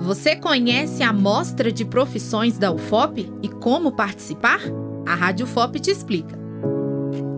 Você conhece a Mostra de Profissões da UFOP e como participar? A Rádio UFOP te explica.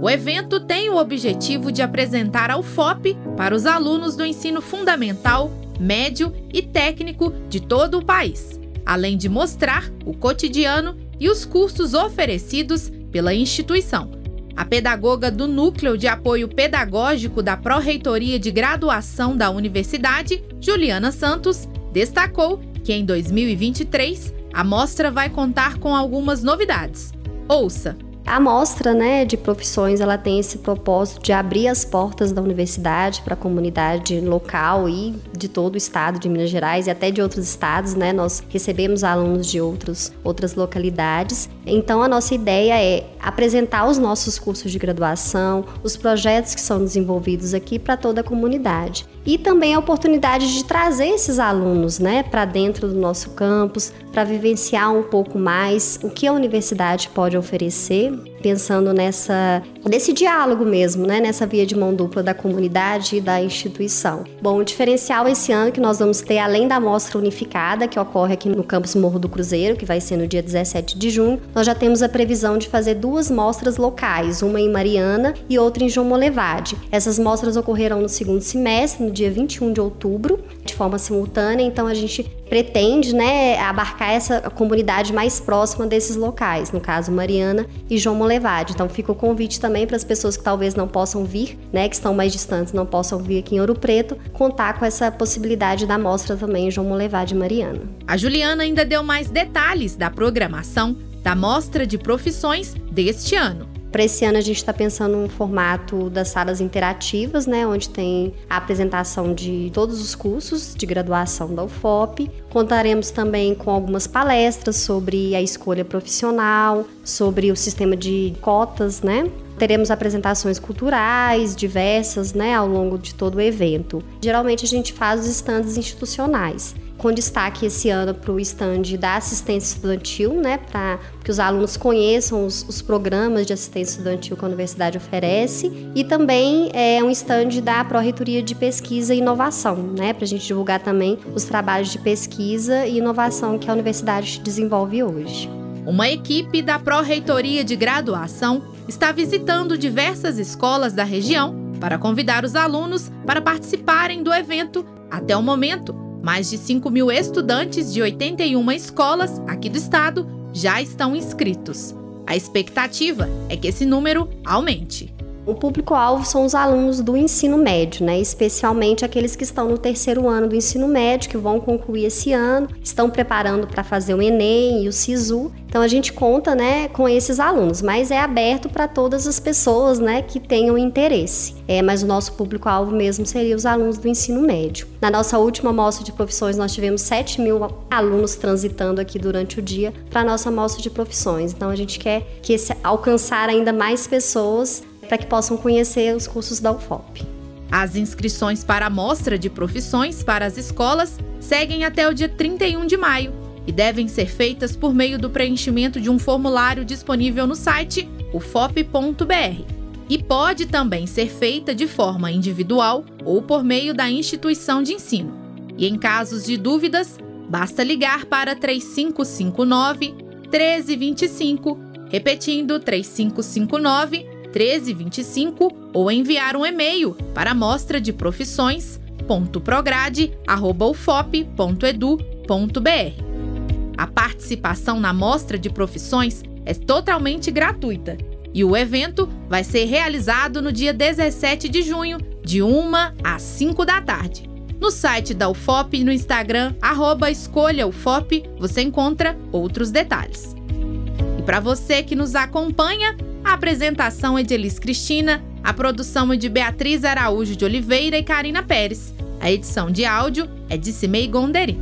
O evento tem o objetivo de apresentar a UFOP para os alunos do ensino fundamental, médio e técnico de todo o país, além de mostrar o cotidiano e os cursos oferecidos pela instituição. A pedagoga do Núcleo de Apoio Pedagógico da Pró-Reitoria de Graduação da Universidade, Juliana Santos, destacou que em 2023 a mostra vai contar com algumas novidades. Ouça! A mostra né, de profissões ela tem esse propósito de abrir as portas da universidade para a comunidade local e de todo o estado de Minas Gerais e até de outros estados. Né? Nós recebemos alunos de outros, outras localidades. Então, a nossa ideia é apresentar os nossos cursos de graduação, os projetos que são desenvolvidos aqui para toda a comunidade. E também a oportunidade de trazer esses alunos né, para dentro do nosso campus, para vivenciar um pouco mais o que a universidade pode oferecer pensando nessa nesse diálogo mesmo, né, nessa via de mão dupla da comunidade e da instituição. Bom, o diferencial esse ano que nós vamos ter além da mostra unificada que ocorre aqui no campus Morro do Cruzeiro, que vai ser no dia 17 de junho, nós já temos a previsão de fazer duas mostras locais, uma em Mariana e outra em João Molevade. Essas mostras ocorrerão no segundo semestre, no dia 21 de outubro, de forma simultânea, então a gente pretende, né, abarcar essa comunidade mais próxima desses locais, no caso Mariana e João Molevade. Então fica o convite também para as pessoas que talvez não possam vir, né, que estão mais distantes, não possam vir aqui em Ouro Preto, contar com essa possibilidade da mostra também em João Molevade e Mariana. A Juliana ainda deu mais detalhes da programação da mostra de profissões deste ano. Para esse ano a gente está pensando no formato das salas interativas, né, onde tem a apresentação de todos os cursos de graduação da UFOP. Contaremos também com algumas palestras sobre a escolha profissional, sobre o sistema de cotas, né, Teremos apresentações culturais diversas né, ao longo de todo o evento. Geralmente a gente faz os estandes institucionais com destaque esse ano para o stand da assistência estudantil, né, para que os alunos conheçam os, os, programas de assistência estudantil que a universidade oferece, e também é um stand da Pró-Reitoria de Pesquisa e Inovação, né, para a gente divulgar também os trabalhos de pesquisa e inovação que a universidade desenvolve hoje. Uma equipe da Pró-Reitoria de Graduação está visitando diversas escolas da região para convidar os alunos para participarem do evento. Até o momento, mais de 5 mil estudantes de 81 escolas aqui do estado já estão inscritos. A expectativa é que esse número aumente. O público-alvo são os alunos do ensino médio, né? especialmente aqueles que estão no terceiro ano do ensino médio, que vão concluir esse ano, estão preparando para fazer o Enem e o SISU. Então a gente conta né, com esses alunos, mas é aberto para todas as pessoas né, que tenham interesse. É, mas o nosso público-alvo mesmo seria os alunos do ensino médio. Na nossa última mostra de profissões, nós tivemos 7 mil alunos transitando aqui durante o dia para a nossa mostra de profissões. Então a gente quer que esse, alcançar ainda mais pessoas para que possam conhecer os cursos da UFOP. As inscrições para a mostra de profissões para as escolas seguem até o dia 31 de maio e devem ser feitas por meio do preenchimento de um formulário disponível no site ufop.br. E pode também ser feita de forma individual ou por meio da instituição de ensino. E em casos de dúvidas, basta ligar para 3559 1325, repetindo 3559 1325 ou enviar um e-mail para mostra de profissões.prograde@ufop.edu.br. A participação na mostra de profissões é totalmente gratuita e o evento vai ser realizado no dia 17 de junho, de 1 às 5 da tarde. No site da UFOP e no Instagram, arroba Escolha UFOP, você encontra outros detalhes. E para você que nos acompanha, a apresentação é de Elis Cristina, a produção é de Beatriz Araújo de Oliveira e Karina Pérez. A edição de áudio é de Cimei Gonderi.